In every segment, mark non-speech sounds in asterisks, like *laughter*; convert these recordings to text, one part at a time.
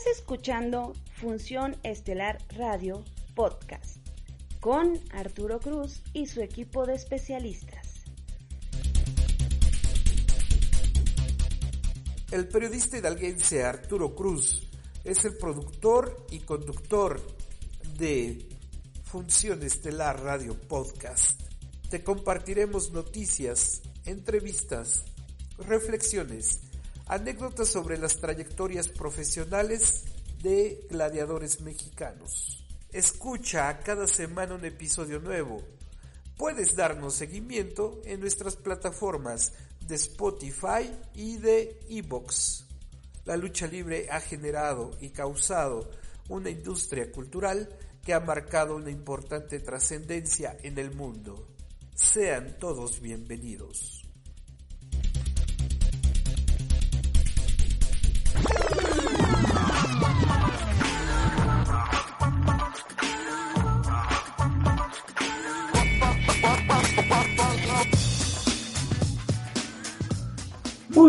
Estás escuchando Función Estelar Radio Podcast con Arturo Cruz y su equipo de especialistas. El periodista hidalguense Arturo Cruz es el productor y conductor de Función Estelar Radio Podcast. Te compartiremos noticias, entrevistas, reflexiones, anécdotas sobre las trayectorias profesionales de gladiadores mexicanos. Escucha cada semana un episodio nuevo. Puedes darnos seguimiento en nuestras plataformas de Spotify y de Evox. La lucha libre ha generado y causado una industria cultural que ha marcado una importante trascendencia en el mundo. Sean todos bienvenidos.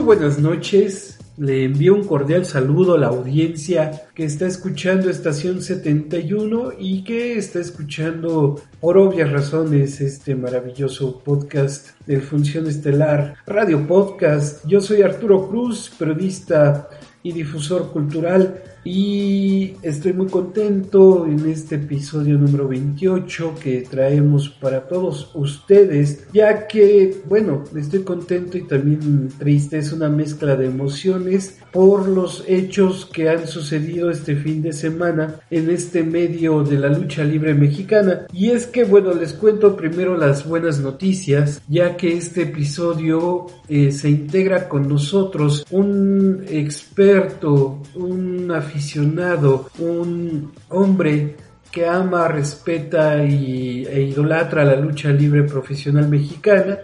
Buenas noches, le envío un cordial saludo a la audiencia que está escuchando Estación 71 y que está escuchando por obvias razones este maravilloso podcast de Función Estelar Radio Podcast. Yo soy Arturo Cruz, periodista y difusor cultural y estoy muy contento en este episodio número 28 que traemos para todos ustedes, ya que, bueno, estoy contento y también triste, es una mezcla de emociones por los hechos que han sucedido este fin de semana en este medio de la lucha libre mexicana. Y es que, bueno, les cuento primero las buenas noticias, ya que este episodio eh, se integra con nosotros un experto, un aficionado, un hombre que ama, respeta y, e idolatra la lucha libre profesional mexicana.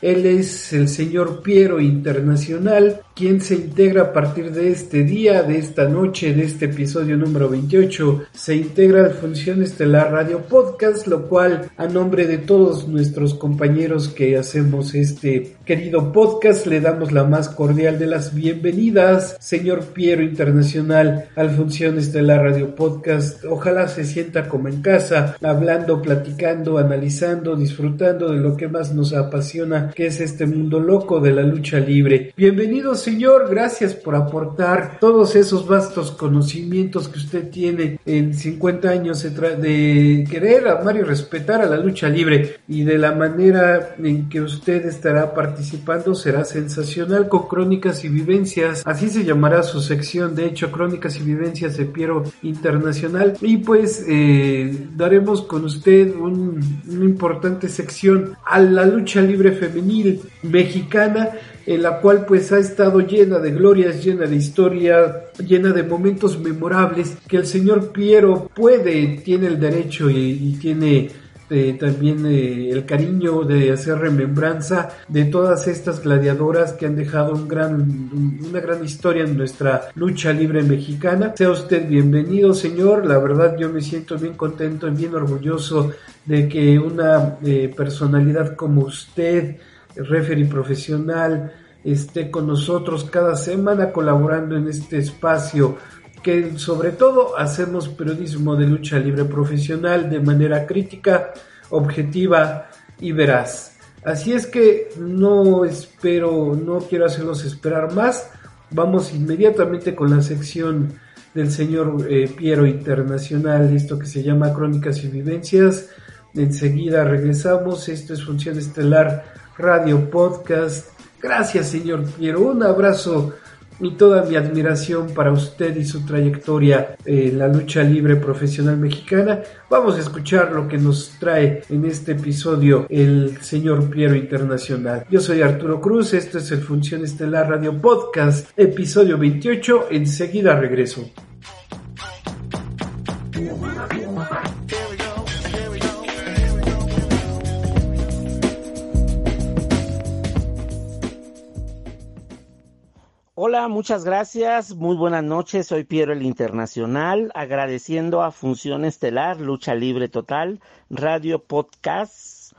Él es el señor Piero Internacional, quien se integra a partir de este día, de esta noche, de este episodio número 28, se integra a Función Estelar Radio Podcast, lo cual a nombre de todos nuestros compañeros que hacemos este querido podcast, le damos la más cordial de las bienvenidas, señor Piero Internacional, al Función Estelar Radio Podcast. Ojalá se sienta como en casa, hablando, platicando, analizando, disfrutando de lo que más nos apasiona, que es este mundo loco de la lucha libre. Bienvenidos Señor, gracias por aportar todos esos vastos conocimientos que usted tiene en 50 años de querer amar y respetar a la lucha libre y de la manera en que usted estará participando será sensacional con crónicas y vivencias. Así se llamará su sección, de hecho, crónicas y vivencias de Piero Internacional. Y pues eh, daremos con usted una importante sección a la lucha libre femenil mexicana en la cual pues ha estado llena de glorias, llena de historia, llena de momentos memorables que el señor Piero puede, tiene el derecho y, tiene eh, también eh, el cariño de hacer remembranza de todas estas gladiadoras que han dejado un gran, una gran historia en nuestra lucha libre mexicana. Sea usted bienvenido, señor. La verdad yo me siento bien contento y bien orgulloso de que una eh, personalidad como usted, referee profesional, esté con nosotros cada semana colaborando en este espacio que sobre todo hacemos periodismo de lucha libre profesional de manera crítica, objetiva y veraz. Así es que no espero, no quiero hacerlos esperar más. Vamos inmediatamente con la sección del señor eh, Piero Internacional, esto que se llama Crónicas y Vivencias. Enseguida regresamos. Esto es Función Estelar Radio Podcast. Gracias, señor Piero. Un abrazo y toda mi admiración para usted y su trayectoria en la lucha libre profesional mexicana. Vamos a escuchar lo que nos trae en este episodio el señor Piero Internacional. Yo soy Arturo Cruz, esto es el Función Estelar Radio Podcast, episodio 28. Enseguida regreso. Hola, muchas gracias. Muy buenas noches. Soy Piero el Internacional, agradeciendo a Función Estelar, Lucha Libre Total, Radio Podcast,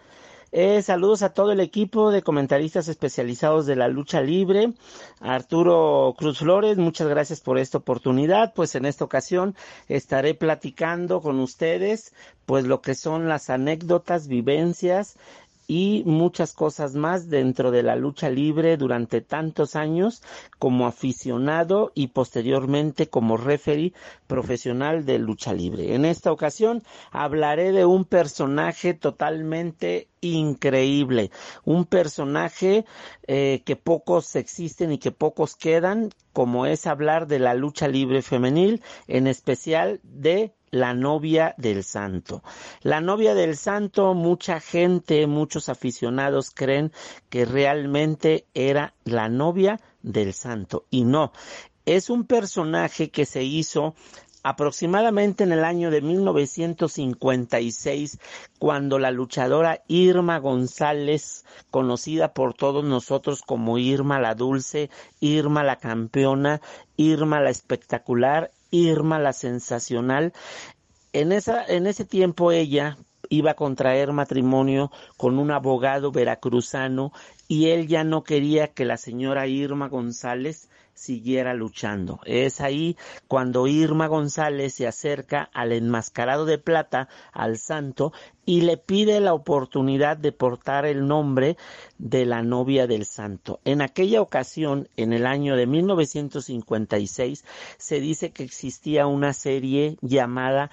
Eh, saludos a todo el equipo de comentaristas especializados de la lucha libre. Arturo Cruz Flores, muchas gracias por esta oportunidad. Pues en esta ocasión estaré platicando con ustedes pues lo que son las anécdotas, vivencias y muchas cosas más dentro de la lucha libre durante tantos años como aficionado y posteriormente como referee profesional de lucha libre. En esta ocasión hablaré de un personaje totalmente increíble, un personaje eh, que pocos existen y que pocos quedan, como es hablar de la lucha libre femenil, en especial de la novia del santo. La novia del santo, mucha gente, muchos aficionados creen que realmente era la novia del santo y no. Es un personaje que se hizo aproximadamente en el año de 1956, cuando la luchadora Irma González, conocida por todos nosotros como Irma la Dulce, Irma la Campeona, Irma la Espectacular, Irma la sensacional. En, esa, en ese tiempo ella iba a contraer matrimonio con un abogado veracruzano y él ya no quería que la señora Irma González siguiera luchando. Es ahí cuando Irma González se acerca al enmascarado de plata, al santo, y le pide la oportunidad de portar el nombre de la novia del santo. En aquella ocasión, en el año de 1956, se dice que existía una serie llamada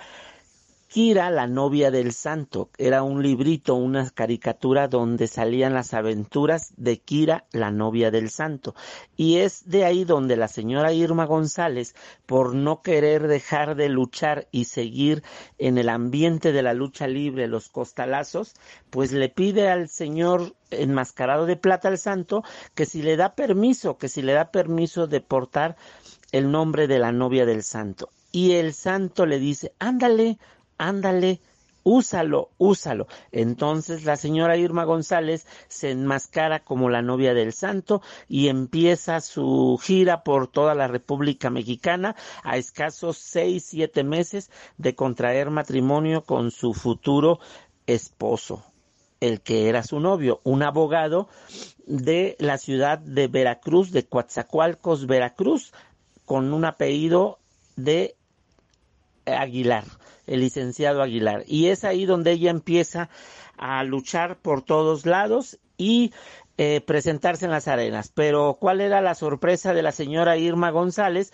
Kira, la novia del santo, era un librito, una caricatura donde salían las aventuras de Kira, la novia del santo. Y es de ahí donde la señora Irma González, por no querer dejar de luchar y seguir en el ambiente de la lucha libre, los costalazos, pues le pide al señor enmascarado de plata al santo que si le da permiso, que si le da permiso de portar el nombre de la novia del santo. Y el santo le dice, ándale, ándale, úsalo, úsalo. Entonces la señora Irma González se enmascara como la novia del santo y empieza su gira por toda la República Mexicana a escasos seis, siete meses de contraer matrimonio con su futuro esposo, el que era su novio, un abogado de la ciudad de Veracruz, de Coatzacoalcos, Veracruz, con un apellido de Aguilar el licenciado Aguilar. Y es ahí donde ella empieza a luchar por todos lados y eh, presentarse en las arenas. Pero ¿cuál era la sorpresa de la señora Irma González?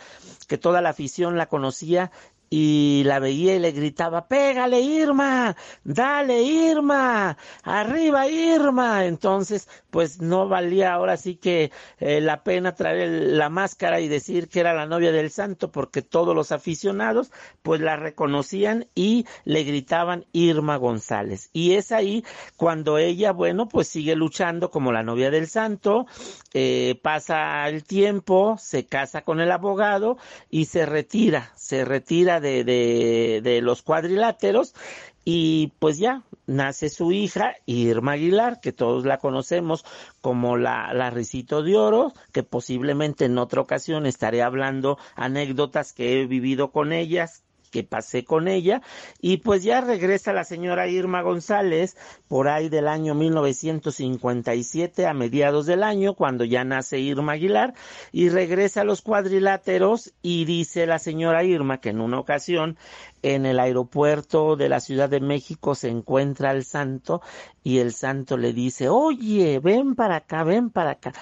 Que toda la afición la conocía y la veía y le gritaba, pégale Irma, dale Irma, arriba Irma. Entonces, pues no valía ahora sí que eh, la pena traer la máscara y decir que era la novia del santo, porque todos los aficionados pues la reconocían y le gritaban Irma González. Y es ahí cuando ella, bueno, pues sigue luchando como la novia del santo, eh, pasa el tiempo, se casa con el abogado y se retira, se retira de, de, los cuadriláteros y pues ya nace su hija Irma Aguilar, que todos la conocemos como la, la Risito de Oro, que posiblemente en otra ocasión estaré hablando anécdotas que he vivido con ellas, que pasé con ella. Y pues ya regresa la señora Irma González por ahí del año 1957 a mediados del año cuando ya nace Irma Aguilar y regresa a los cuadriláteros y dice la señora Irma que en una ocasión en el aeropuerto de la Ciudad de México se encuentra el santo y el santo le dice, oye, ven para acá, ven para acá.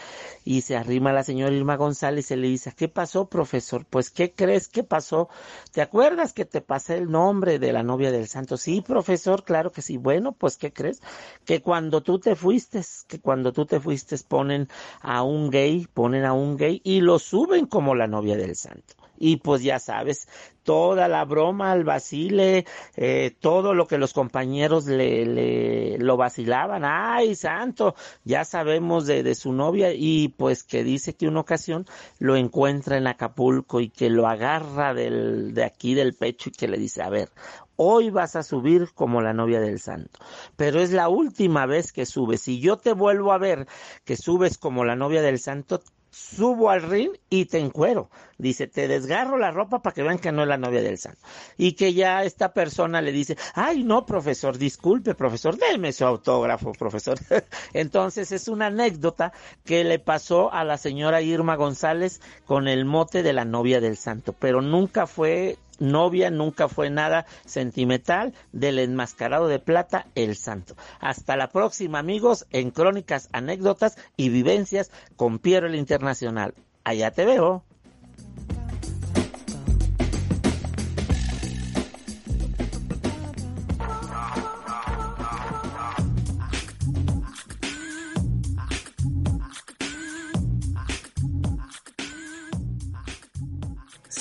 Y se arrima la señora Irma González y le dice, ¿qué pasó, profesor? Pues, ¿qué crees que pasó? ¿Te acuerdas que te pasé el nombre de la novia del santo? Sí, profesor, claro que sí. Bueno, pues, ¿qué crees? Que cuando tú te fuiste, que cuando tú te fuiste ponen a un gay, ponen a un gay y lo suben como la novia del santo y pues ya sabes, toda la broma, el vacile, eh, todo lo que los compañeros le, le lo vacilaban, ay santo, ya sabemos de, de su novia y pues que dice que una ocasión lo encuentra en Acapulco y que lo agarra del, de aquí del pecho y que le dice, a ver, hoy vas a subir como la novia del santo, pero es la última vez que subes. Si yo te vuelvo a ver que subes como la novia del santo, subo al ring y te encuero. Dice, te desgarro la ropa para que vean que no es la novia del santo. Y que ya esta persona le dice, ay no, profesor, disculpe, profesor, déme su autógrafo, profesor. *laughs* Entonces es una anécdota que le pasó a la señora Irma González con el mote de la novia del santo, pero nunca fue novia, nunca fue nada sentimental del enmascarado de plata, el santo. Hasta la próxima, amigos, en Crónicas, Anécdotas y Vivencias con Piero el Internacional. Allá te veo.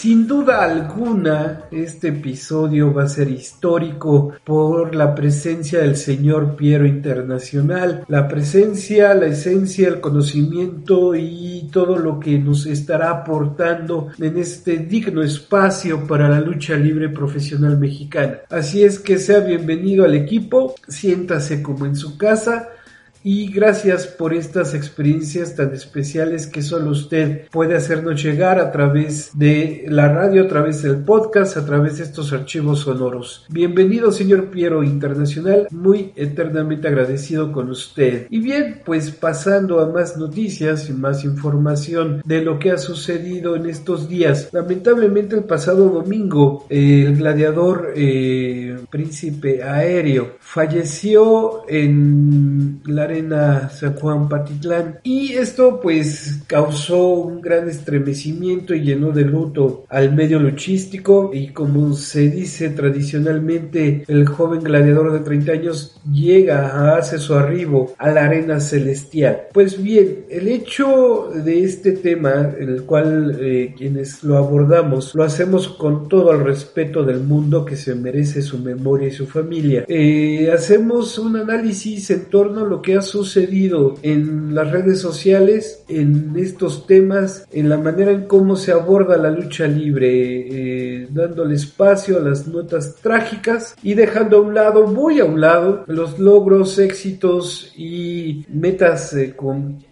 Sin duda alguna, este episodio va a ser histórico por la presencia del señor Piero Internacional, la presencia, la esencia, el conocimiento y todo lo que nos estará aportando en este digno espacio para la lucha libre profesional mexicana. Así es que sea bienvenido al equipo, siéntase como en su casa, y gracias por estas experiencias tan especiales que solo usted puede hacernos llegar a través de la radio, a través del podcast, a través de estos archivos sonoros. Bienvenido, señor Piero Internacional, muy eternamente agradecido con usted. Y bien, pues pasando a más noticias y más información de lo que ha sucedido en estos días. Lamentablemente el pasado domingo, el gladiador eh, príncipe aéreo falleció en la arena San Juan Patitlán y esto pues causó un gran estremecimiento y llenó de luto al medio luchístico y como se dice tradicionalmente el joven gladiador de 30 años llega, hace su arribo a la arena celestial. Pues bien, el hecho de este tema, el cual eh, quienes lo abordamos lo hacemos con todo el respeto del mundo que se merece su memoria y su familia. Eh, hacemos un análisis en torno a lo que ha sucedido en las redes sociales, en estos temas, en la manera en cómo se aborda la lucha libre, eh, dándole espacio a las notas trágicas y dejando a un lado, muy a un lado, los logros, éxitos y metas eh,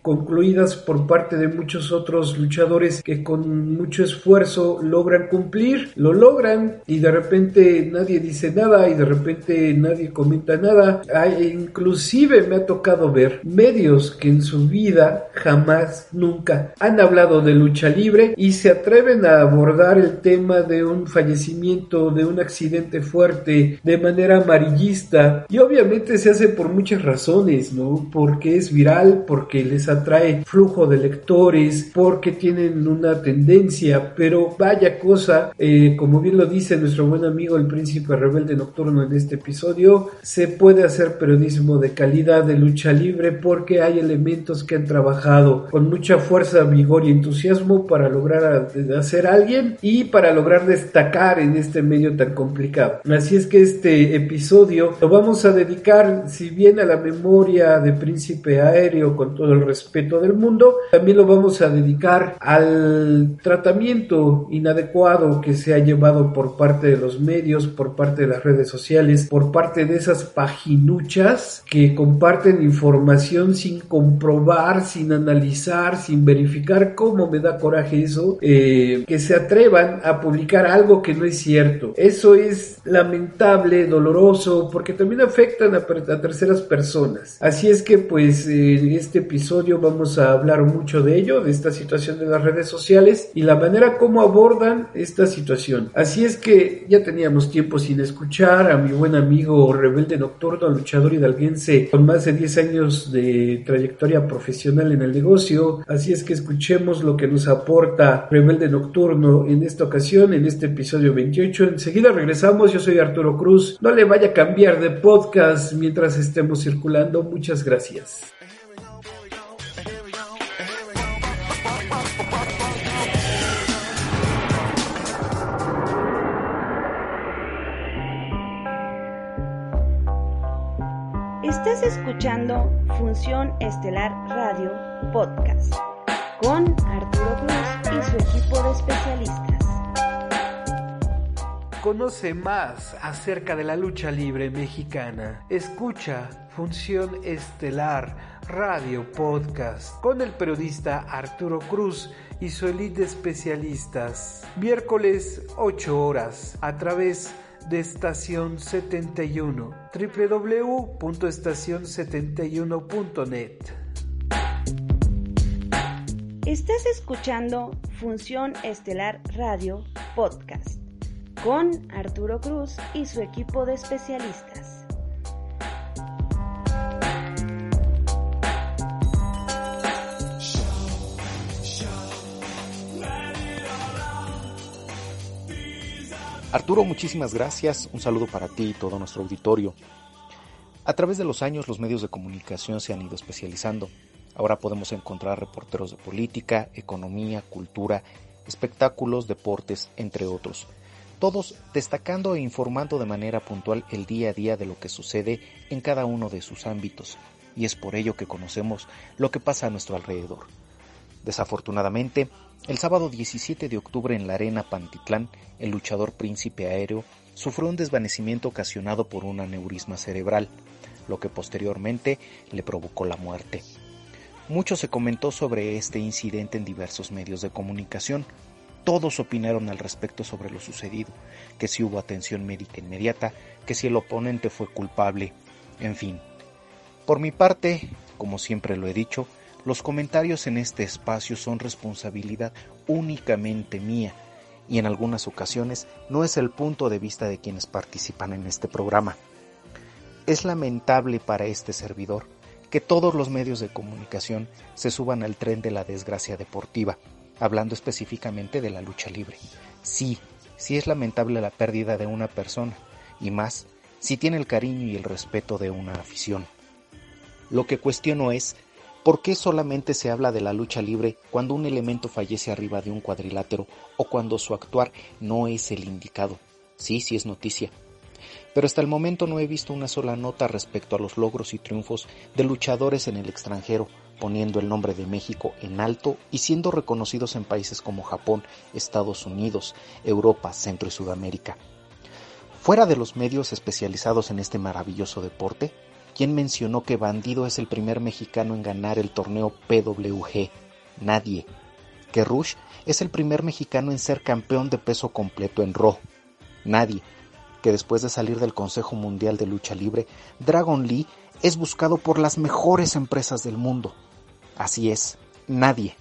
concluidas por parte de muchos otros luchadores que con mucho esfuerzo logran cumplir, lo logran y de repente nadie dice nada y de repente nadie comenta nada. Hay, inclusive me ha tocado ver medios que en su vida jamás, nunca han hablado de lucha libre y se atreven a abordar el tema de un fallecimiento, de un accidente fuerte, de manera amarillista y obviamente se hace por muchas razones, ¿no? Porque es viral, porque les atrae flujo de lectores, porque tienen una tendencia, pero vaya cosa, eh, como bien lo dice nuestro buen amigo el príncipe rebelde nocturno en este episodio, se puede hacer periodismo de calidad de lucha libre porque hay elementos que han trabajado con mucha fuerza, vigor y entusiasmo para lograr hacer alguien y para lograr destacar en este medio tan complicado. Así es que este episodio lo vamos a dedicar, si bien a la memoria de Príncipe Aéreo con todo el respeto del mundo, también lo vamos a dedicar al tratamiento inadecuado que se ha llevado por parte de los medios, por parte de las redes sociales, por parte de esas paginuchas que comparten información sin comprobar, sin analizar, sin verificar cómo me da coraje eso, eh, que se atrevan a publicar algo que no es cierto. Eso es lamentable, doloroso, porque también afectan a, terceras personas. Así es que pues en este episodio vamos a hablar mucho de ello, de esta situación de las redes sociales y la manera como abordan esta situación. Así es que ya teníamos tiempo sin escuchar a mi buen amigo rebelde nocturno, luchador hidalguense con más de 10 años de trayectoria profesional en el negocio. Así es que escuchemos lo que nos aporta rebelde nocturno en esta ocasión, en este episodio 28. Enseguida regresamos, yo soy Arturo Cruz. No le vaya a cambiar de podcast mientras estemos circulando. Muchas gracias. Estás escuchando Función Estelar Radio Podcast con Arturo Cruz y su equipo de especialistas. Conoce más acerca de la lucha libre mexicana. Escucha Función Estelar Radio Podcast con el periodista Arturo Cruz y su elite de especialistas. Miércoles 8 horas a través de Estación 71 www.estacion71.net. Estás escuchando Función Estelar Radio Podcast con Arturo Cruz y su equipo de especialistas. Arturo, muchísimas gracias. Un saludo para ti y todo nuestro auditorio. A través de los años los medios de comunicación se han ido especializando. Ahora podemos encontrar reporteros de política, economía, cultura, espectáculos, deportes, entre otros. Todos destacando e informando de manera puntual el día a día de lo que sucede en cada uno de sus ámbitos. Y es por ello que conocemos lo que pasa a nuestro alrededor. Desafortunadamente, el sábado 17 de octubre en la arena Pantitlán, el luchador príncipe aéreo sufrió un desvanecimiento ocasionado por un aneurisma cerebral, lo que posteriormente le provocó la muerte. Mucho se comentó sobre este incidente en diversos medios de comunicación. Todos opinaron al respecto sobre lo sucedido, que si hubo atención médica inmediata, que si el oponente fue culpable, en fin. Por mi parte, como siempre lo he dicho, los comentarios en este espacio son responsabilidad únicamente mía y en algunas ocasiones no es el punto de vista de quienes participan en este programa. Es lamentable para este servidor que todos los medios de comunicación se suban al tren de la desgracia deportiva, hablando específicamente de la lucha libre. Sí, sí es lamentable la pérdida de una persona, y más si tiene el cariño y el respeto de una afición. Lo que cuestiono es ¿Por qué solamente se habla de la lucha libre cuando un elemento fallece arriba de un cuadrilátero o cuando su actuar no es el indicado? Sí, sí es noticia. Pero hasta el momento no he visto una sola nota respecto a los logros y triunfos de luchadores en el extranjero, poniendo el nombre de México en alto y siendo reconocidos en países como Japón, Estados Unidos, Europa, Centro y Sudamérica. Fuera de los medios especializados en este maravilloso deporte, ¿Quién mencionó que Bandido es el primer mexicano en ganar el torneo PWG? Nadie. ¿Que Rush es el primer mexicano en ser campeón de peso completo en Raw? Nadie. Que después de salir del Consejo Mundial de Lucha Libre, Dragon Lee es buscado por las mejores empresas del mundo. Así es, nadie.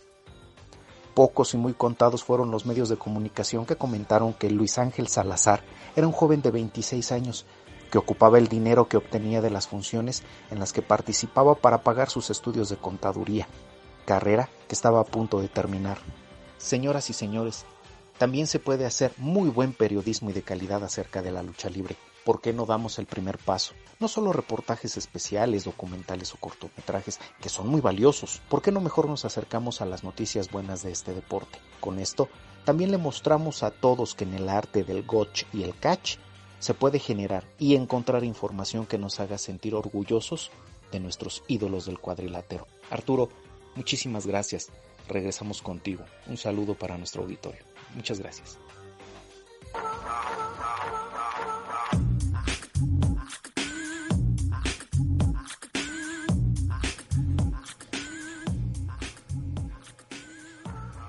Pocos y muy contados fueron los medios de comunicación que comentaron que Luis Ángel Salazar era un joven de 26 años que ocupaba el dinero que obtenía de las funciones en las que participaba para pagar sus estudios de contaduría, carrera que estaba a punto de terminar. Señoras y señores, también se puede hacer muy buen periodismo y de calidad acerca de la lucha libre. ¿Por qué no damos el primer paso? No solo reportajes especiales, documentales o cortometrajes, que son muy valiosos. ¿Por qué no mejor nos acercamos a las noticias buenas de este deporte? Con esto, también le mostramos a todos que en el arte del gotch y el catch se puede generar y encontrar información que nos haga sentir orgullosos de nuestros ídolos del cuadrilátero. Arturo, muchísimas gracias. Regresamos contigo. Un saludo para nuestro auditorio. Muchas gracias.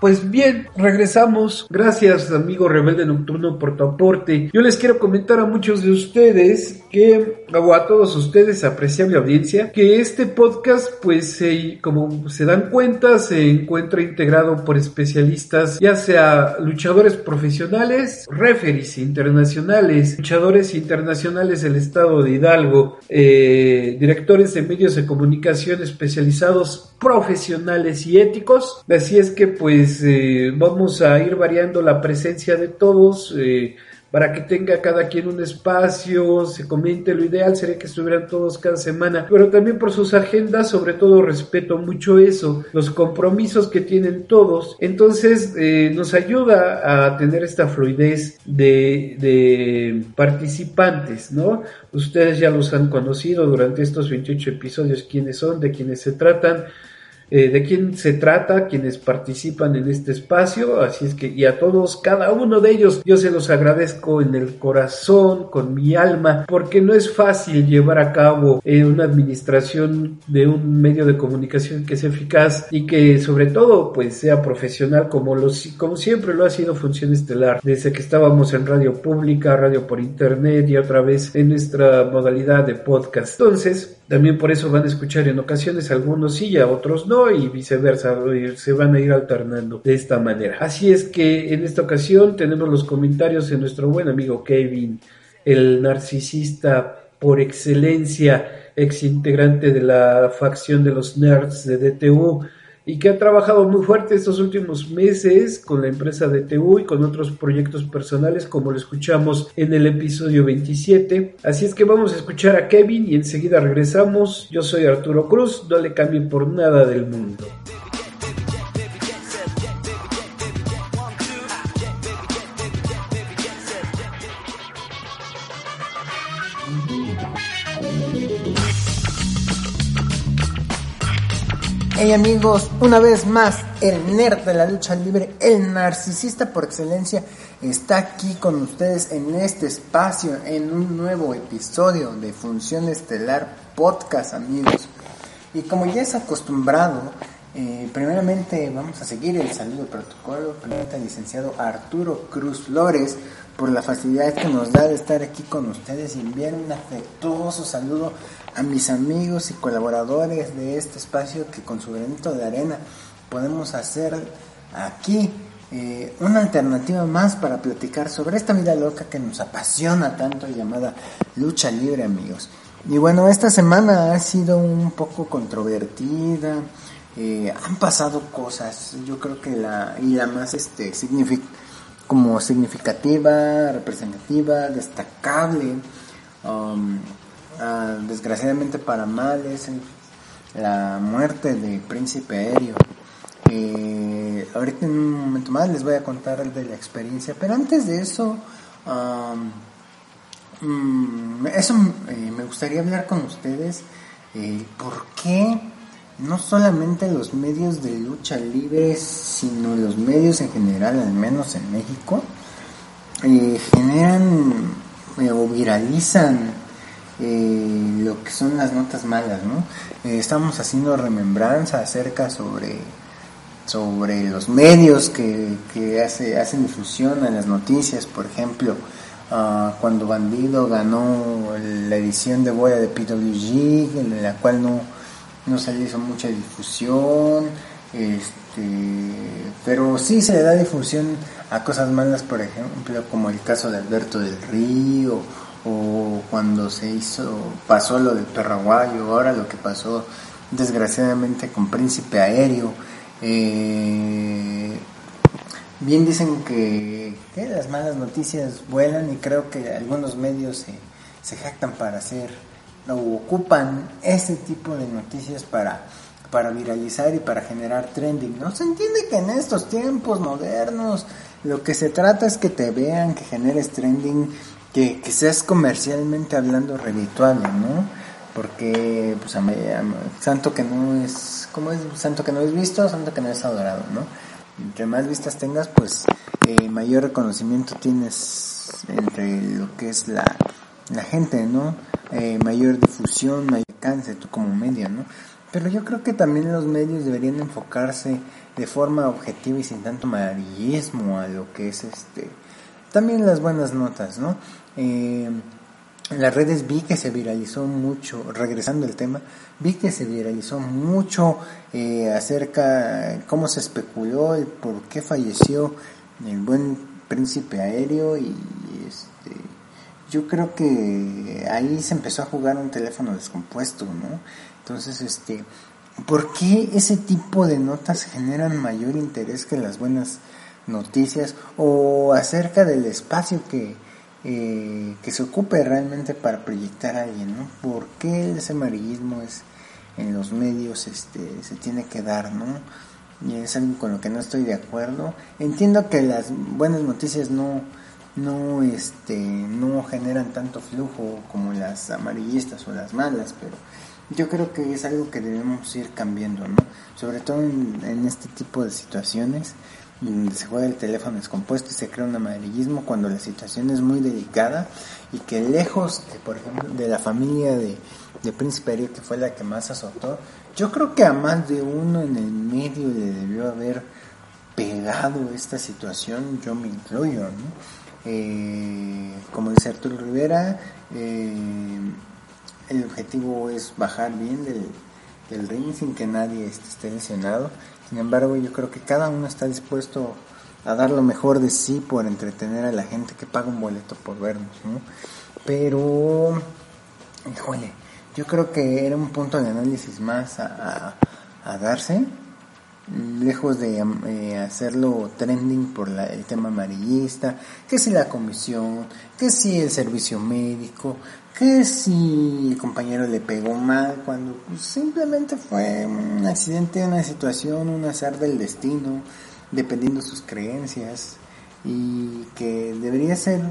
Pues bien, regresamos. Gracias, amigo Rebelde Nocturno, por tu aporte. Yo les quiero comentar a muchos de ustedes que, o a todos ustedes, apreciable audiencia, que este podcast, pues, como se dan cuenta, se encuentra integrado por especialistas, ya sea luchadores profesionales, referees internacionales, luchadores internacionales del estado de Hidalgo, eh, directores de medios de comunicación especializados profesionales y éticos. Así es que pues eh, vamos a ir variando la presencia de todos. Eh, para que tenga cada quien un espacio, se comente, lo ideal sería que estuvieran todos cada semana, pero también por sus agendas, sobre todo respeto mucho eso, los compromisos que tienen todos, entonces eh, nos ayuda a tener esta fluidez de, de participantes, ¿no? Ustedes ya los han conocido durante estos 28 episodios, quiénes son, de quiénes se tratan, eh, de quién se trata, quienes participan en este espacio, así es que y a todos, cada uno de ellos, yo se los agradezco en el corazón, con mi alma, porque no es fácil llevar a cabo eh, una administración de un medio de comunicación que sea eficaz y que sobre todo pues sea profesional como, los, como siempre lo ha sido Función Estelar, desde que estábamos en radio pública, radio por internet y otra vez en nuestra modalidad de podcast. Entonces, también por eso van a escuchar en ocasiones algunos sí y a otros no y viceversa, se van a ir alternando de esta manera. Así es que en esta ocasión tenemos los comentarios de nuestro buen amigo Kevin, el narcisista por excelencia, ex integrante de la facción de los nerds de DTU y que ha trabajado muy fuerte estos últimos meses con la empresa de TU y con otros proyectos personales como lo escuchamos en el episodio 27. Así es que vamos a escuchar a Kevin y enseguida regresamos. Yo soy Arturo Cruz, no le cambie por nada del mundo. Hey amigos, una vez más, el nerd de la lucha libre, el narcisista por excelencia, está aquí con ustedes en este espacio, en un nuevo episodio de Función Estelar Podcast, amigos. Y como ya es acostumbrado, eh, primeramente vamos a seguir el saludo protocolo, al licenciado Arturo Cruz Flores, por la facilidad que nos da de estar aquí con ustedes y enviar un afectuoso saludo a mis amigos y colaboradores de este espacio que con su granito de arena podemos hacer aquí eh, una alternativa más para platicar sobre esta vida loca que nos apasiona tanto llamada lucha libre amigos. Y bueno, esta semana ha sido un poco controvertida, eh, han pasado cosas, yo creo que la, y la más este, significativa como significativa, representativa, destacable. Um, ah, desgraciadamente para mal es la muerte de Príncipe Aéreo. Eh, ahorita en un momento más les voy a contar de la experiencia, pero antes de eso, um, eso eh, me gustaría hablar con ustedes. Eh, ¿Por qué no solamente los medios de lucha libre, sino los medios en general, al menos en México, generan o viralizan eh, lo que son las notas malas, ¿no? estamos haciendo remembranza acerca sobre sobre los medios que, que hace, hacen difusión a las noticias, por ejemplo, ah, cuando Bandido ganó la edición de boya de PWG, en la cual no, no se hizo mucha difusión, este, pero sí se le da difusión a cosas malas, por ejemplo, como el caso de Alberto del Río, o cuando se hizo, pasó lo del perraguayo, ahora lo que pasó desgraciadamente con Príncipe Aéreo. Eh, bien dicen que, las malas noticias vuelan y creo que algunos medios se, se jactan para hacer o ocupan ese tipo de noticias para, para viralizar y para generar trending. No se entiende que en estos tiempos modernos lo que se trata es que te vean, que generes trending, que, que seas comercialmente hablando redituable, ¿no? Porque, pues, santo que no es, ¿cómo es? Santo que no es visto, santo que no es adorado, ¿no? Entre más vistas tengas, pues, eh, mayor reconocimiento tienes entre lo que es la, la gente, ¿no? Eh, mayor difusión, mayor alcance tú como medio, ¿no? Pero yo creo que también los medios deberían enfocarse de forma objetiva y sin tanto amarillismo a lo que es este también las buenas notas, ¿no? Eh, en las redes vi que se viralizó mucho, regresando al tema, vi que se viralizó mucho eh, acerca cómo se especuló el por qué falleció el buen príncipe aéreo y este yo creo que ahí se empezó a jugar un teléfono descompuesto, ¿no? Entonces, este, ¿por qué ese tipo de notas generan mayor interés que las buenas noticias o acerca del espacio que, eh, que se ocupe realmente para proyectar a alguien, ¿no? ¿Por qué ese amarillismo es en los medios este, se tiene que dar, ¿no? Y es algo con lo que no estoy de acuerdo. Entiendo que las buenas noticias no no este no generan tanto flujo como las amarillistas o las malas pero yo creo que es algo que debemos ir cambiando, ¿no? Sobre todo en, este tipo de situaciones donde se juega el teléfono descompuesto y se crea un amarillismo cuando la situación es muy delicada y que lejos, de, por ejemplo, de la familia de, de Príncipe Ariel, que fue la que más azotó, yo creo que a más de uno en el medio le debió haber pegado esta situación, yo me incluyo, ¿no? Eh, como dice Arturo Rivera, eh, el objetivo es bajar bien del, del ring sin que nadie esté lesionado. Sin embargo, yo creo que cada uno está dispuesto a dar lo mejor de sí por entretener a la gente que paga un boleto por vernos, ¿no? Pero, híjole, yo creo que era un punto de análisis más a, a, darse, lejos de eh, hacerlo trending por el tema amarillista, que si la comisión, que si el servicio médico, que si el compañero le pegó mal, cuando pues, simplemente fue un accidente, una situación, un azar del destino, dependiendo de sus creencias, y que debería ser,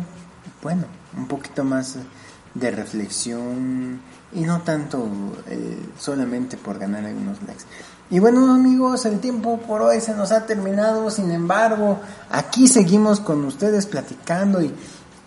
bueno, un poquito más de reflexión y no tanto eh, solamente por ganar algunos likes. Y bueno amigos, el tiempo por hoy se nos ha terminado, sin embargo, aquí seguimos con ustedes platicando y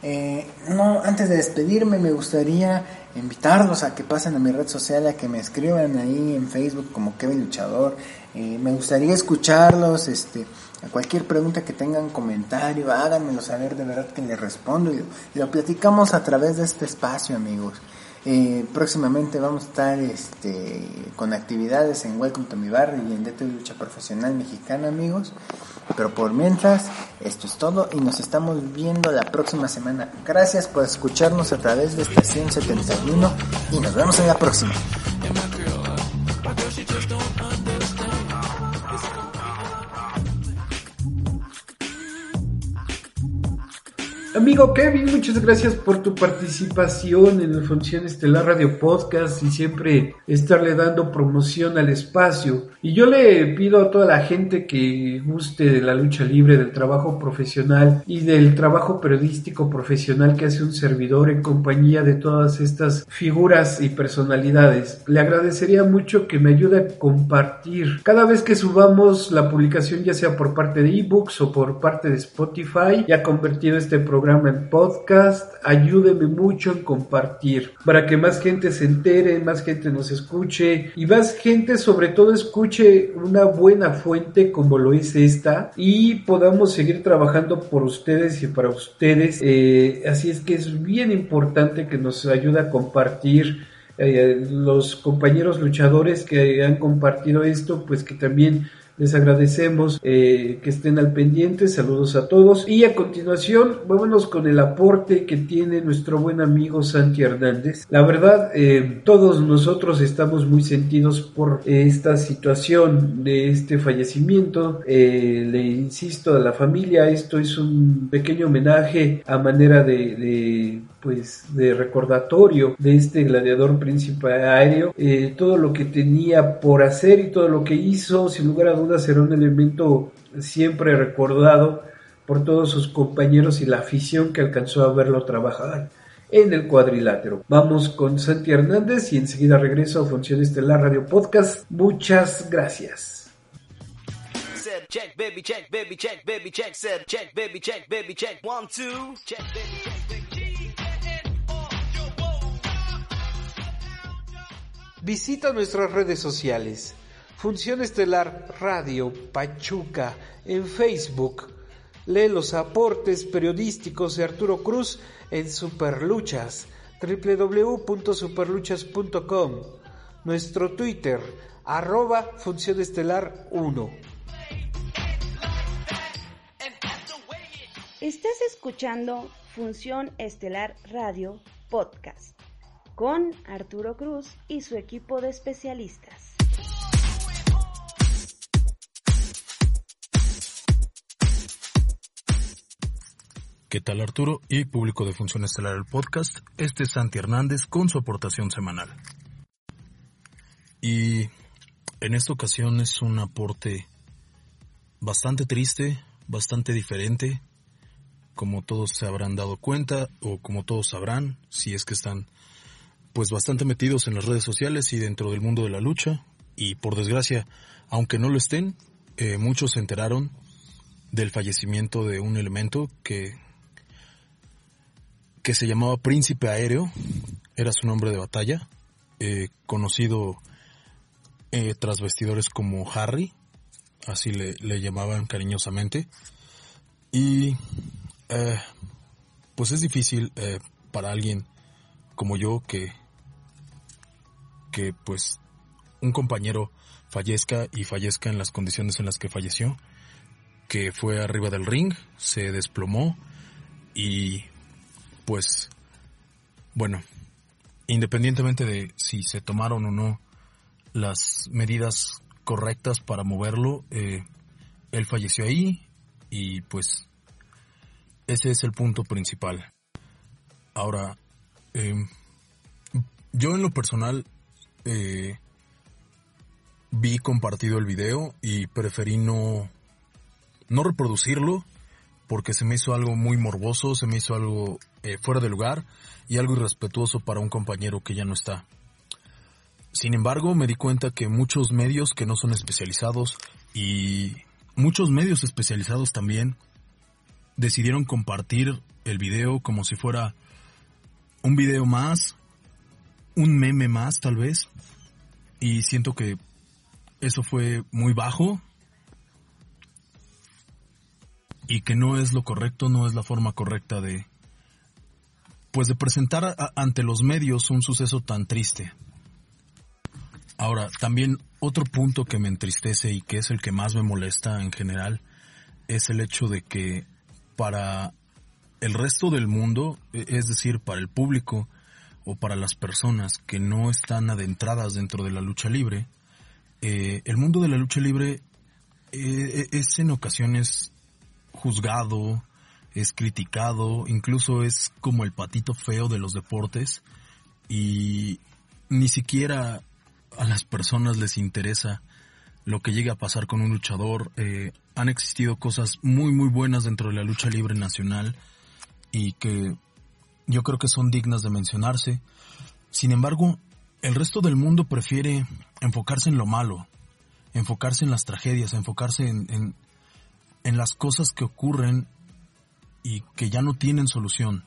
eh, no, antes de despedirme me gustaría invitarlos a que pasen a mi red social, a que me escriban ahí en Facebook como Kevin Luchador. Eh, me gustaría escucharlos, este, a cualquier pregunta que tengan comentario, háganmelo saber de verdad que les respondo y lo platicamos a través de este espacio amigos. Eh, próximamente vamos a estar este, con actividades en Welcome to mi barrio y en DT Lucha Profesional Mexicana, amigos. Pero por mientras, esto es todo y nos estamos viendo la próxima semana. Gracias por escucharnos a través de Estación 71 y nos vemos en la próxima. Amigo Kevin, muchas gracias por tu participación en el Función Estelar Radio Podcast y siempre estarle dando promoción al espacio. Y yo le pido a toda la gente que guste de la lucha libre, del trabajo profesional y del trabajo periodístico profesional que hace un servidor en compañía de todas estas figuras y personalidades. Le agradecería mucho que me ayude a compartir cada vez que subamos la publicación, ya sea por parte de ebooks o por parte de Spotify, ya convertido este programa programa en podcast. Ayúdeme mucho en compartir para que más gente se entere, más gente nos escuche y más gente sobre todo escuche una buena fuente como lo es esta y podamos seguir trabajando por ustedes y para ustedes. Eh, así es que es bien importante que nos ayude a compartir. Eh, los compañeros luchadores que han compartido esto, pues que también les agradecemos eh, que estén al pendiente. Saludos a todos. Y a continuación, vámonos con el aporte que tiene nuestro buen amigo Santi Hernández. La verdad, eh, todos nosotros estamos muy sentidos por esta situación de este fallecimiento. Eh, le insisto a la familia, esto es un pequeño homenaje a manera de pues de recordatorio de este gladiador príncipe aéreo, eh, todo lo que tenía por hacer y todo lo que hizo, sin lugar a dudas será un elemento siempre recordado por todos sus compañeros y la afición que alcanzó a verlo trabajar en el cuadrilátero. Vamos con Santi Hernández y enseguida regreso a Función Estelar Radio Podcast. Muchas gracias. Visita nuestras redes sociales. Función Estelar Radio Pachuca en Facebook. Lee los aportes periodísticos de Arturo Cruz en Superluchas www.superluchas.com. Nuestro Twitter arroba Función Estelar 1. Estás escuchando Función Estelar Radio Podcast con Arturo Cruz y su equipo de especialistas. ¿Qué tal Arturo y público de Función Estelar el podcast? Este es Santi Hernández con su aportación semanal. Y en esta ocasión es un aporte bastante triste, bastante diferente, como todos se habrán dado cuenta o como todos sabrán, si es que están pues bastante metidos en las redes sociales y dentro del mundo de la lucha. Y por desgracia, aunque no lo estén, eh, muchos se enteraron del fallecimiento de un elemento que que se llamaba Príncipe Aéreo, era su nombre de batalla, eh, conocido eh, tras vestidores como Harry, así le, le llamaban cariñosamente, y eh, pues es difícil eh, para alguien como yo que, que pues un compañero fallezca y fallezca en las condiciones en las que falleció, que fue arriba del ring, se desplomó y pues, bueno, independientemente de si se tomaron o no las medidas correctas para moverlo, eh, él falleció ahí y pues ese es el punto principal. Ahora, eh, yo en lo personal eh, vi compartido el video y preferí no, no reproducirlo porque se me hizo algo muy morboso, se me hizo algo eh, fuera de lugar y algo irrespetuoso para un compañero que ya no está. Sin embargo, me di cuenta que muchos medios que no son especializados y muchos medios especializados también decidieron compartir el video como si fuera un video más, un meme más tal vez, y siento que eso fue muy bajo y que no es lo correcto, no es la forma correcta de pues de presentar a, ante los medios un suceso tan triste. Ahora, también otro punto que me entristece y que es el que más me molesta en general es el hecho de que para el resto del mundo, e, es decir, para el público o para las personas que no están adentradas dentro de la lucha libre, eh, el mundo de la lucha libre eh, es en ocasiones juzgado, es criticado, incluso es como el patito feo de los deportes y ni siquiera a las personas les interesa lo que llegue a pasar con un luchador. Eh, han existido cosas muy muy buenas dentro de la lucha libre nacional y que yo creo que son dignas de mencionarse. Sin embargo, el resto del mundo prefiere enfocarse en lo malo, enfocarse en las tragedias, enfocarse en, en, las cosas que ocurren y que ya no tienen solución.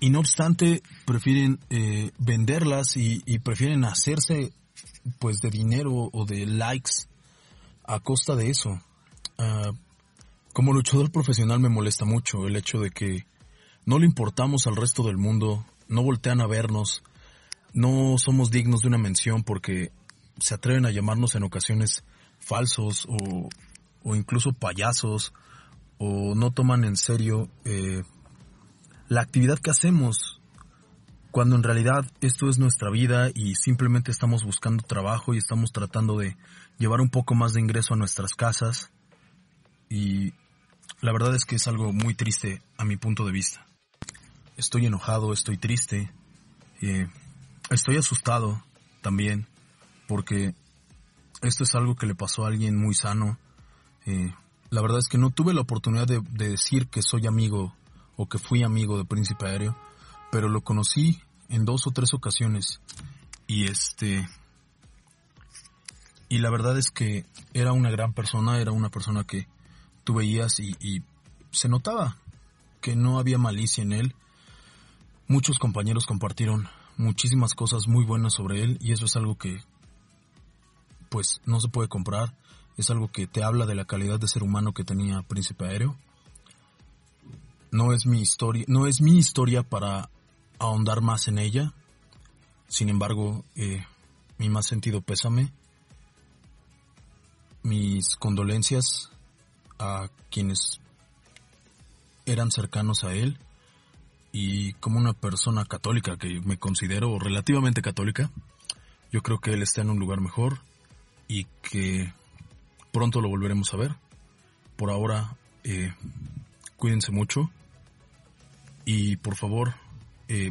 Y no obstante, prefieren eh, venderlas y, y, prefieren hacerse pues de dinero o de likes a costa de eso. Uh, como luchador profesional me molesta mucho el hecho de que no le importamos al resto del mundo, no voltean a vernos, no somos dignos de una mención porque se atreven a llamarnos en ocasiones falsos o, o incluso payasos o no toman en serio eh, la actividad que hacemos cuando en realidad esto es nuestra vida y simplemente estamos buscando trabajo y estamos tratando de llevar un poco más de ingreso a nuestras casas y la verdad es que es algo muy triste a mi punto de vista. Estoy enojado, estoy triste, eh, estoy asustado también porque esto es algo que le pasó a alguien muy sano. Eh, la verdad es que no tuve la oportunidad de, de, decir que soy amigo o que fui amigo de Príncipe Aéreo, pero lo conocí en dos o tres ocasiones y este y la verdad es que era una gran persona, era una persona que tú veías y se notaba que no había malicia en él. Muchos compañeros compartieron muchísimas cosas muy buenas sobre él y eso es algo que pues no se puede comprar es algo que te habla de la calidad de ser humano que tenía Príncipe Aéreo. No es mi historia, no es mi historia para ahondar más en ella. Sin embargo, eh, mi más sentido pésame, mis condolencias a quienes eran cercanos a él y como una persona católica que me considero relativamente católica, yo creo que él está en un lugar mejor y que Pronto lo volveremos a ver. Por ahora, eh, cuídense mucho. Y por favor, eh,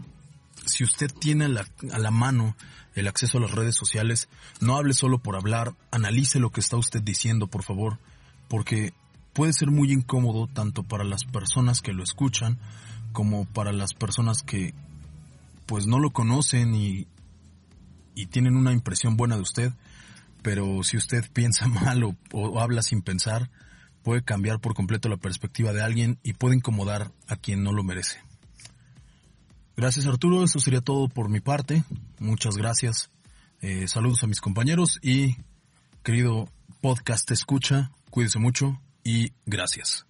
si usted tiene a la, a la, mano el acceso a las redes sociales, no hable solo por hablar, analice lo que está usted diciendo, por favor, porque puede ser muy incómodo tanto para las personas que lo escuchan como para las personas que pues no lo conocen y, y tienen una impresión buena de usted, pero si usted *laughs* piensa mal o, habla sin pensar, puede cambiar por completo la perspectiva de alguien y puede incomodar a quien no lo merece. Gracias Arturo, eso sería todo por mi parte. Muchas gracias. Eh, saludos a mis compañeros y querido podcast escucha, cuídese mucho y gracias.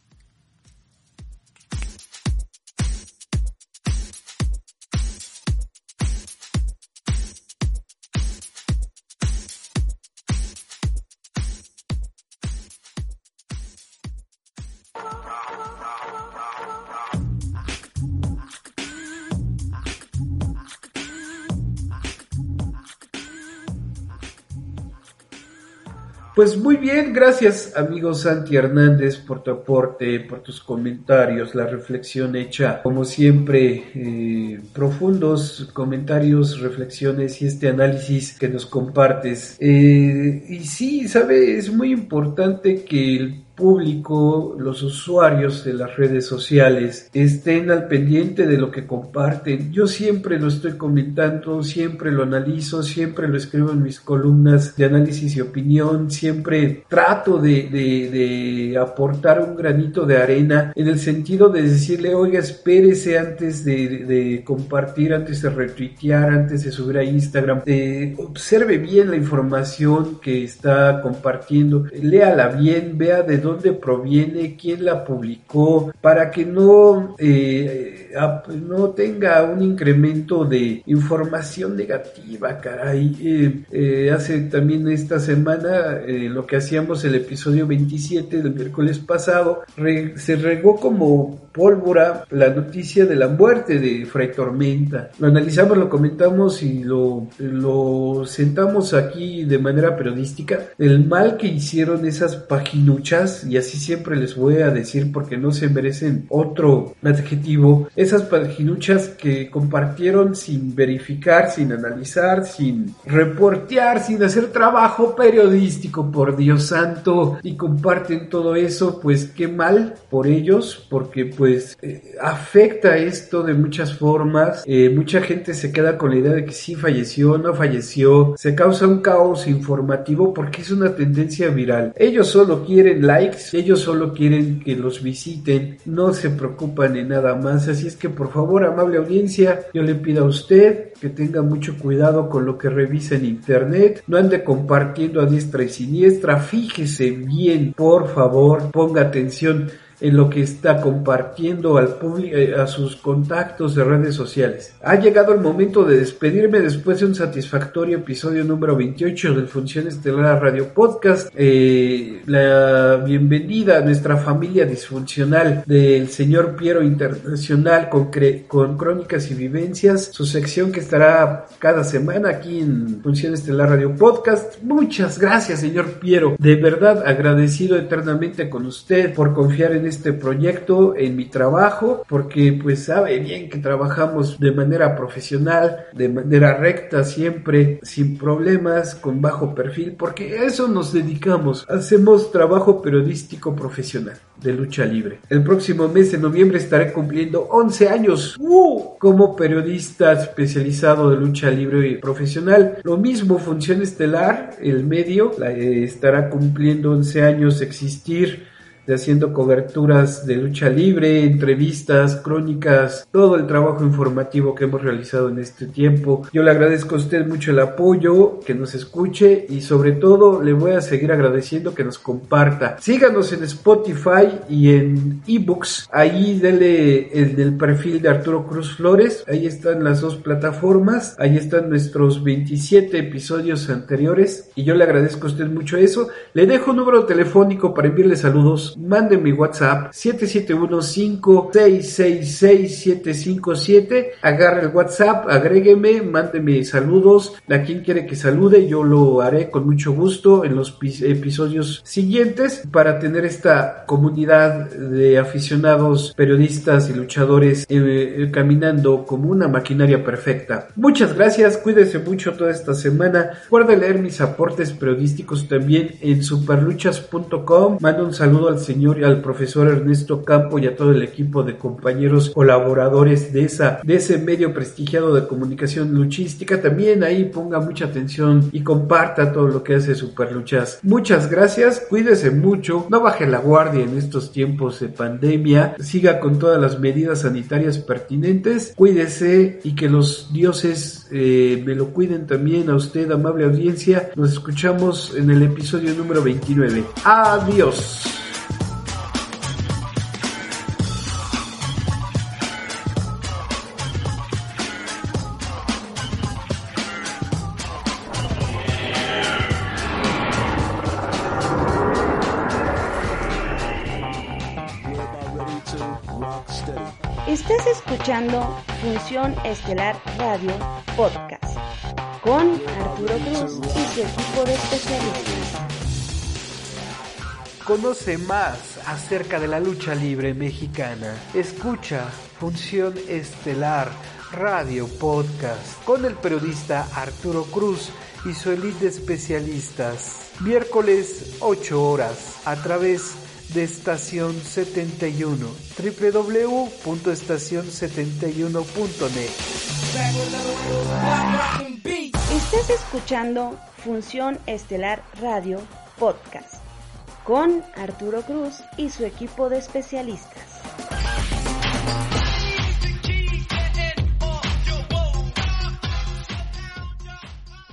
Pues muy bien, gracias amigo Santi Hernández por tu aporte, por tus comentarios, la reflexión hecha, como siempre, eh, profundos comentarios, reflexiones y este análisis que nos compartes. Eh, y sí, sabe, es muy importante que el público, los usuarios de las redes sociales estén al pendiente de lo que comparten. Yo siempre lo estoy comentando, siempre lo analizo, siempre lo escribo en mis columnas de análisis y opinión, siempre trato de, aportar un granito de arena en el sentido de decirle, oiga, espérese antes de, de compartir, antes de retuitear, antes de subir a Instagram, observe bien la información que está compartiendo, léala bien, vea de dónde dónde proviene, quién la publicó, para que no, eh, no tenga un incremento de información negativa, caray. Eh, eh, hace también esta semana lo que hacíamos el episodio 27 del miércoles pasado, se regó como pólvora la noticia de la muerte de Fray Tormenta. Lo analizamos, lo comentamos y lo, lo sentamos aquí de manera periodística. El mal que hicieron esas paginuchas y así siempre les voy a decir porque no se merecen otro adjetivo, esas paginuchas que compartieron sin verificar, sin analizar, sin reportear, sin hacer trabajo periodístico, por Dios santo, y comparten todo eso, pues qué mal por ellos, porque pues eh, afecta esto de muchas formas, eh, mucha gente se queda con la idea de que sí falleció, no falleció, se causa un caos informativo porque es una tendencia viral. Ellos solo quieren ellos solo quieren que los visiten, no se preocupan en nada más, así es que por favor, amable audiencia, yo le pido a usted que tenga mucho cuidado con lo que revisa en internet, no ande compartiendo a diestra y siniestra, fíjese bien, por favor, ponga atención en lo que está compartiendo al público, eh, a sus contactos de redes sociales. Ha llegado el momento de despedirme después de un satisfactorio episodio número 28 del Función Estelar Radio Podcast. Eh, la bienvenida a nuestra familia disfuncional del señor Piero Internacional con, con crónicas y vivencias, su sección que estará cada semana aquí en Función Estelar Radio Podcast. Muchas gracias, señor Piero. De verdad agradecido eternamente con usted por confiar en este proyecto en mi trabajo porque pues sabe bien que trabajamos de manera profesional, de manera recta siempre, sin problemas, con bajo perfil, porque eso nos dedicamos. Hacemos trabajo periodístico profesional de lucha libre. El próximo mes de noviembre estaré cumpliendo 11 años ¡Uh! como periodista especializado de lucha libre y profesional. Lo mismo Función Estelar, el medio, eh, estará cumpliendo 11 años de haciendo coberturas de lucha libre, entrevistas, crónicas, todo el trabajo informativo que hemos realizado en este tiempo. Yo le agradezco a usted mucho el apoyo, que nos escuche y sobre todo le voy a seguir agradeciendo que nos comparta. Síganos en Spotify y en ebooks. Ahí dele el del perfil de Arturo Cruz Flores. Ahí están las dos plataformas. Ahí están nuestros 27 episodios anteriores y yo le agradezco a usted mucho eso. Le dejo un número telefónico para enviarle saludos manden mi WhatsApp 771-5666-757. Agarre el WhatsApp, agrégueme, mándeme saludos. A quien quiere que salude, yo lo haré con mucho gusto en los episodios siguientes para tener esta comunidad de aficionados, periodistas y luchadores eh, eh, caminando como una maquinaria perfecta. Muchas gracias, cuídense mucho toda esta semana. Recuerda leer mis aportes periodísticos también en superluchas.com. Mando un saludo al señor, al profesor Ernesto Campo y a todo el equipo de compañeros colaboradores de esa, de ese medio prestigiado de comunicación luchística. También ahí ponga mucha atención y comparta todo lo que hace Superluchas. Muchas gracias, cuídese mucho, no baje la guardia en estos tiempos de pandemia, siga con todas las medidas sanitarias pertinentes, cuídese y que los dioses eh, me lo cuiden también a usted, amable audiencia. Nos escuchamos en el episodio número 29. Adiós. Estelar Radio Podcast con Arturo Cruz y su equipo de especialistas. Conoce más acerca de la lucha libre mexicana. Escucha Función Estelar Radio Podcast con el periodista Arturo Cruz y su elite de especialistas. Miércoles 8 horas a través de Estación 71 www.estacion71.net Estás escuchando Función Estelar Radio Podcast con Arturo Cruz y su equipo de especialistas.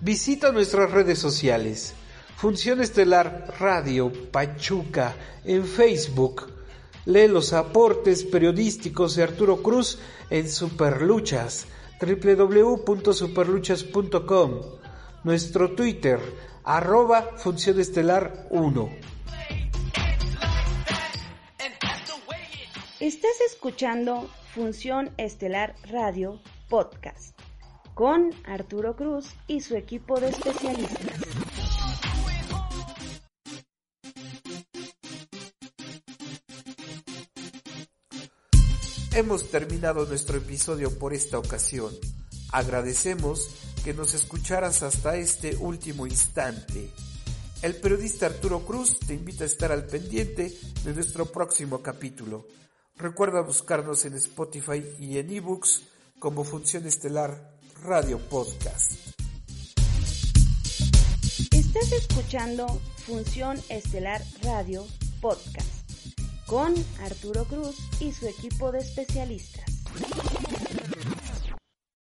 Visita nuestras redes sociales. Función Estelar Radio Pachuca en Facebook. Lee los aportes periodísticos de Arturo Cruz en Superluchas www.superluchas.com Nuestro Twitter arroba Función Estelar 1 Estás escuchando Función Estelar Radio Podcast con Arturo Cruz y su equipo de especialistas. Hemos terminado nuestro episodio por esta ocasión. Agradecemos que nos escucharas hasta este último instante. El periodista Arturo Cruz te invita a estar al pendiente de nuestro próximo capítulo. Recuerda buscarnos en Spotify y en ebooks como Función Estelar Radio Podcast. Estás escuchando Función Estelar Radio Podcast con Arturo Cruz y su equipo de especialistas.